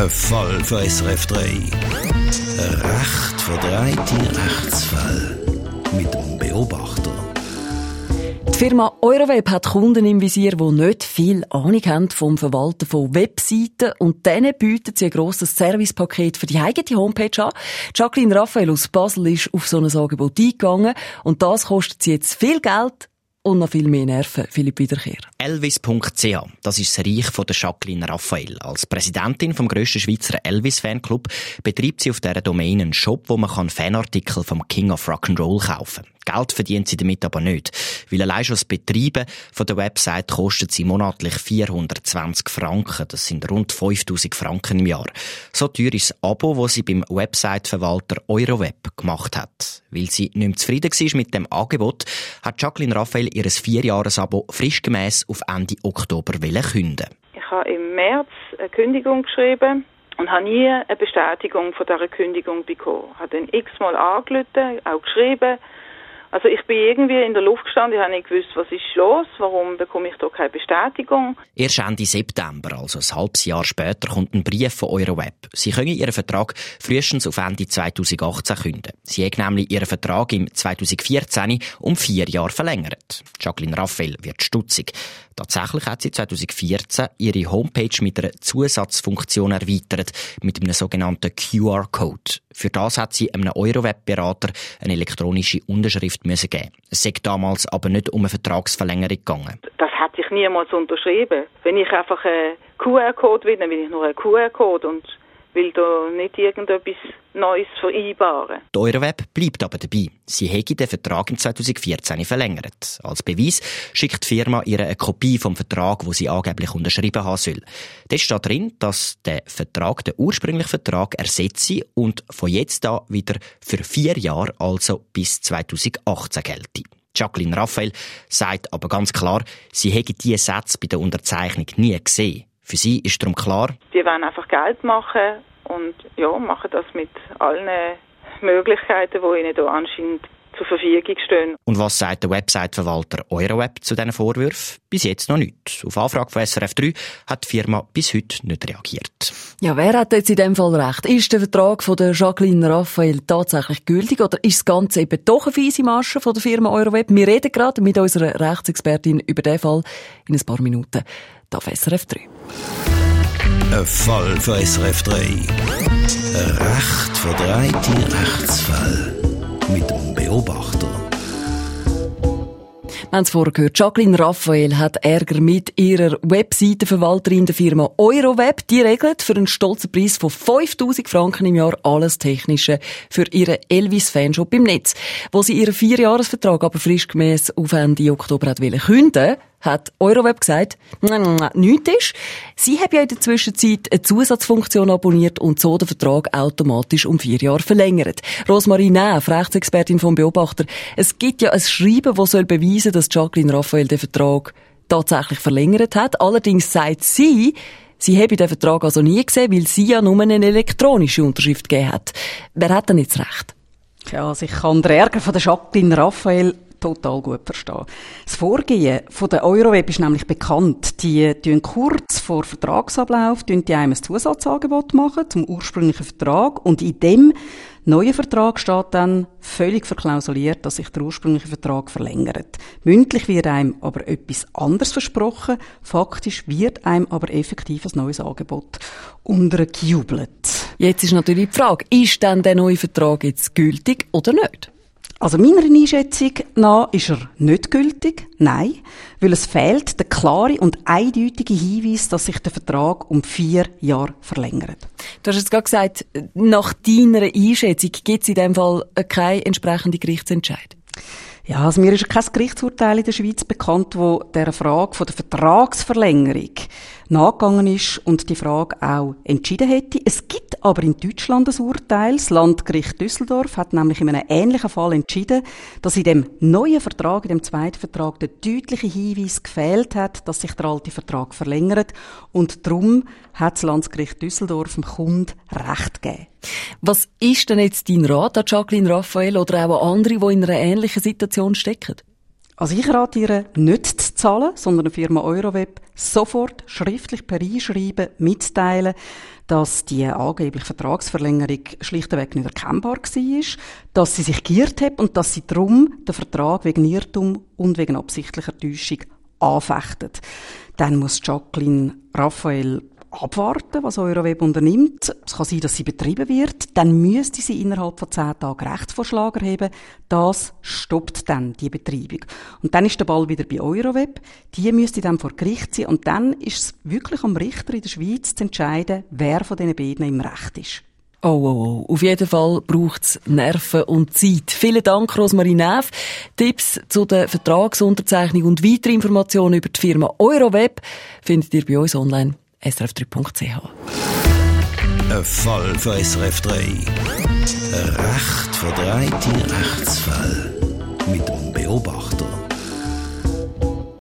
Ein Fall von SRF 3. Ein recht verdrehte Rechtsfall. Mit dem Beobachter. Die Firma Euroweb hat Kunden im Visier, die nicht viel Ahnung haben vom Verwalten von Webseiten und denen bietet sie ein grosses Servicepaket für die eigene Homepage an. Jacqueline Raphael aus Basel ist auf so ein Angebot eingegangen und das kostet sie jetzt viel Geld, und noch viel mehr Nerven, Philipp Wiederkehr. Elvis.ch, das ist das Reich von der Jacqueline Raphael. Als Präsidentin vom grössten Schweizer Elvis-Fanclub betreibt sie auf dieser Domain einen Shop, wo man Fanartikel vom King of Rock'n'Roll kaufen kann. Geld verdient sie damit aber nicht, weil allein schon das Betreiben von der Website kostet sie monatlich 420 Franken. Das sind rund 5000 Franken im Jahr. So teuer ist das Abo, das sie beim Website-Verwalter Euroweb gemacht hat. Weil sie nicht mehr zufrieden war mit dem Angebot, hat Jacqueline Raphael ihr Vierjahres-Abo frischgemäss auf Ende Oktober künden. Ich habe im März eine Kündigung geschrieben und habe nie eine Bestätigung von dieser Kündigung bekommen. Ich habe dann x-mal angerufen, auch geschrieben, also ich bin irgendwie in der Luft gestanden, ich habe nicht gewusst, was ist los, warum bekomme ich da keine Bestätigung. Erst Ende September, also ein halbes Jahr später, kommt ein Brief von Euroweb. Sie können Ihren Vertrag frühestens auf Ende 2018 künden. Sie haben nämlich Ihren Vertrag im 2014 um vier Jahre verlängert. Jacqueline Raphael wird stutzig. Tatsächlich hat sie 2014 ihre Homepage mit einer Zusatzfunktion erweitert, mit einem sogenannten QR-Code. Für das hat sie einem Euroweb-Berater eine elektronische Unterschrift müssen geben. Es sei damals aber nicht um eine Vertragsverlängerung gegangen. Das hat sich niemals unterschrieben. Wenn ich einfach einen QR-Code will, dann will ich nur einen QR-Code und will da nicht irgendetwas Neues vereinbaren. Die Euroweb bleibt aber dabei. Sie hätte den Vertrag im 2014 verlängert. Als Beweis schickt die Firma ihr eine Kopie vom Vertrag, wo sie angeblich unterschrieben haben soll. Dort steht drin, dass der Vertrag den ursprünglichen Vertrag ersetze und von jetzt an wieder für vier Jahre, also bis 2018 gelte. Jacqueline Raphael sagt aber ganz klar, sie hätte diese Sätze bei der Unterzeichnung nie gesehen. Für sie ist darum klar, die wollen einfach Geld machen und ja, machen das mit allen Möglichkeiten, die ihnen da anscheinend zur Verfügung stehen. Und was sagt der Website-Verwalter Euroweb zu diesen Vorwürfen? Bis jetzt noch nichts. Auf Anfrage von SRF 3 hat die Firma bis heute nicht reagiert. Ja, wer hat jetzt in dem Fall recht? Ist der Vertrag von der Jacqueline Raphael tatsächlich gültig oder ist das Ganze eben doch eine fiese Masche von der Firma Euroweb? Wir reden gerade mit unserer Rechtsexpertin über den Fall in ein paar Minuten auf SRF 3. Ein Fall von SRF 3. Ein recht verdrehte Rechtsfall. Mit dem Beobachter. Wir haben es vorher gehört. Jacqueline Raphael hat Ärger mit ihrer Webseitenverwalterin der Firma Euroweb. Die regelt für einen stolzen Preis von 5000 Franken im Jahr alles Technische für ihren Elvis-Fanshop im Netz. Wo sie ihren Vierjahresvertrag aber frischgemäss auf Ende Oktober hat künden hat Euroweb gesagt, nichts ist. Sie haben ja in der Zwischenzeit eine Zusatzfunktion abonniert und so den Vertrag automatisch um vier Jahre verlängert. Rosmarie Neff, Rechtsexpertin vom Beobachter, es gibt ja ein Schreiben, das soll beweisen, dass Jacqueline Raphael den Vertrag tatsächlich verlängert hat. Allerdings sagt sie, Sie habe den Vertrag also nie gesehen, weil sie ja nur eine elektronische Unterschrift gegeben hat. Wer hat denn jetzt recht? Ja, also ich kann den Ärger von der Jacqueline Raphael total gut verstehen. Das Vorgehen von der Euroweb ist nämlich bekannt. Die tun kurz vor Vertragsablauf die einem ein Zusatzangebot machen zum ursprünglichen Vertrag und in dem neuen Vertrag steht dann völlig verklausuliert, dass sich der ursprüngliche Vertrag verlängert. Mündlich wird einem aber etwas anderes versprochen, faktisch wird einem aber effektiv ein neues Angebot untergejubelt. Jetzt ist natürlich die Frage, ist denn der neue Vertrag jetzt gültig oder nicht? Also meiner Einschätzung nach ist er nicht gültig. Nein. Weil es fehlt der klare und eindeutige Hinweis, dass sich der Vertrag um vier Jahre verlängert. Du hast jetzt gerade gesagt, nach deiner Einschätzung gibt es in dem Fall keine entsprechende Gerichtsentscheidung. Ja, also mir ist kein Gerichtsurteil in der Schweiz bekannt, wo der Frage von der Vertragsverlängerung nachgegangen ist und die Frage auch entschieden hätte. Es gibt aber in Deutschland ein Urteil. Das Landgericht Düsseldorf hat nämlich in einem ähnlichen Fall entschieden, dass in dem neuen Vertrag, in dem zweiten Vertrag, der deutliche Hinweis gefehlt hat, dass sich der alte Vertrag verlängert. Und darum hat das Landgericht Düsseldorf dem Kunden Recht gegeben. Was ist denn jetzt dein Rat an Jacqueline Raphael oder auch an andere, die in einer ähnlichen Situation stecken? Also ich rate ihr, nicht zu zahlen, sondern der Firma Euroweb sofort schriftlich per Einschreiben mitteilen, dass die angebliche Vertragsverlängerung schlichtweg nicht erkennbar war, dass sie sich giert hat und dass sie darum den Vertrag wegen Irrtum und wegen absichtlicher Täuschung anfechtet. Dann muss Jacqueline Raphael abwarten, was Euroweb unternimmt. Es kann sein, dass sie betrieben wird. Dann müsste sie innerhalb von zehn Tagen Rechtsvorschlag erheben. Das stoppt dann die Betreibung. Und dann ist der Ball wieder bei Euroweb. Die müsste dann vor Gericht sein. Und dann ist es wirklich am Richter in der Schweiz zu entscheiden, wer von diesen beiden im Recht ist. Oh, oh, oh. Auf jeden Fall braucht es Nerven und Zeit. Vielen Dank, Rosmarie Neff. Tipps zu der Vertragsunterzeichnung und weitere Informationen über die Firma Euroweb findet ihr bei uns online srf3.ch. Ein Fall für SRF 3. Ein recht verdrehte Rechtsfall. Mit dem Beobachter.